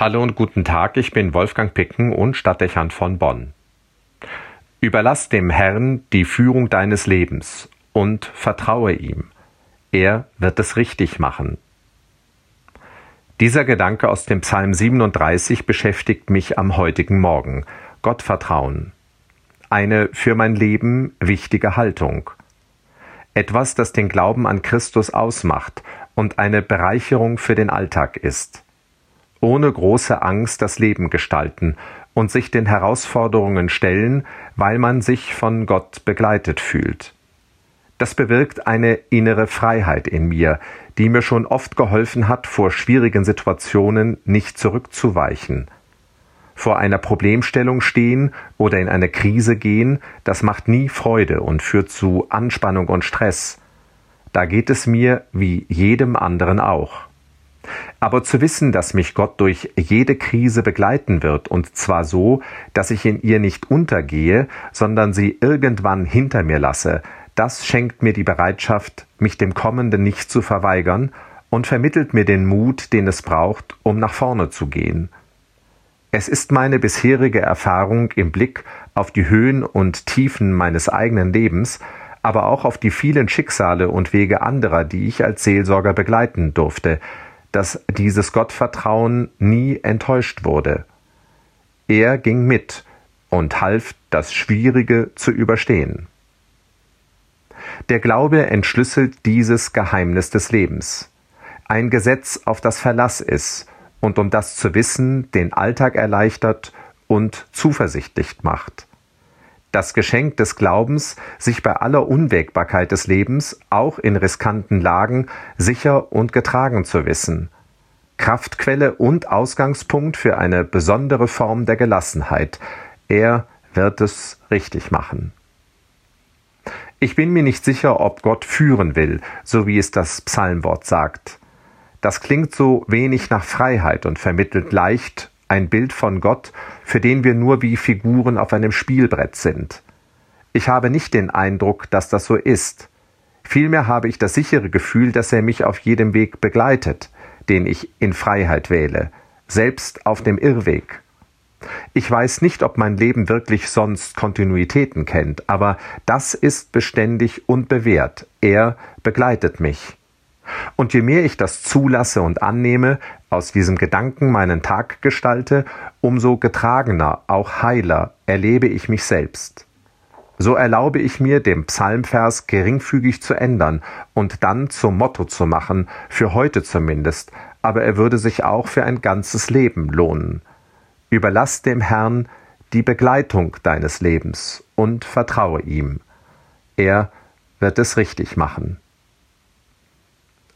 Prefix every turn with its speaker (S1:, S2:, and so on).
S1: Hallo und guten Tag, ich bin Wolfgang Picken und Stadtdechant von Bonn. Überlass dem Herrn die Führung deines Lebens und vertraue ihm. Er wird es richtig machen. Dieser Gedanke aus dem Psalm 37 beschäftigt mich am heutigen Morgen. Gottvertrauen. Eine für mein Leben wichtige Haltung. Etwas, das den Glauben an Christus ausmacht und eine Bereicherung für den Alltag ist ohne große Angst das Leben gestalten und sich den Herausforderungen stellen, weil man sich von Gott begleitet fühlt. Das bewirkt eine innere Freiheit in mir, die mir schon oft geholfen hat, vor schwierigen Situationen nicht zurückzuweichen. Vor einer Problemstellung stehen oder in eine Krise gehen, das macht nie Freude und führt zu Anspannung und Stress. Da geht es mir wie jedem anderen auch. Aber zu wissen, dass mich Gott durch jede Krise begleiten wird, und zwar so, dass ich in ihr nicht untergehe, sondern sie irgendwann hinter mir lasse, das schenkt mir die Bereitschaft, mich dem Kommenden nicht zu verweigern und vermittelt mir den Mut, den es braucht, um nach vorne zu gehen. Es ist meine bisherige Erfahrung im Blick auf die Höhen und Tiefen meines eigenen Lebens, aber auch auf die vielen Schicksale und Wege anderer, die ich als Seelsorger begleiten durfte, dass dieses Gottvertrauen nie enttäuscht wurde. Er ging mit und half, das Schwierige zu überstehen. Der Glaube entschlüsselt dieses Geheimnis des Lebens. Ein Gesetz, auf das Verlass ist und um das zu wissen den Alltag erleichtert und zuversichtlich macht das Geschenk des Glaubens, sich bei aller Unwägbarkeit des Lebens, auch in riskanten Lagen, sicher und getragen zu wissen. Kraftquelle und Ausgangspunkt für eine besondere Form der Gelassenheit. Er wird es richtig machen. Ich bin mir nicht sicher, ob Gott führen will, so wie es das Psalmwort sagt. Das klingt so wenig nach Freiheit und vermittelt leicht ein Bild von Gott, für den wir nur wie Figuren auf einem Spielbrett sind. Ich habe nicht den Eindruck, dass das so ist. Vielmehr habe ich das sichere Gefühl, dass er mich auf jedem Weg begleitet, den ich in Freiheit wähle, selbst auf dem Irrweg. Ich weiß nicht, ob mein Leben wirklich sonst Kontinuitäten kennt, aber das ist beständig und bewährt. Er begleitet mich. Und je mehr ich das zulasse und annehme, aus diesem Gedanken meinen Tag gestalte, umso getragener, auch heiler erlebe ich mich selbst. So erlaube ich mir, den Psalmvers geringfügig zu ändern und dann zum Motto zu machen, für heute zumindest, aber er würde sich auch für ein ganzes Leben lohnen. Überlass dem Herrn die Begleitung deines Lebens und vertraue ihm. Er wird es richtig machen.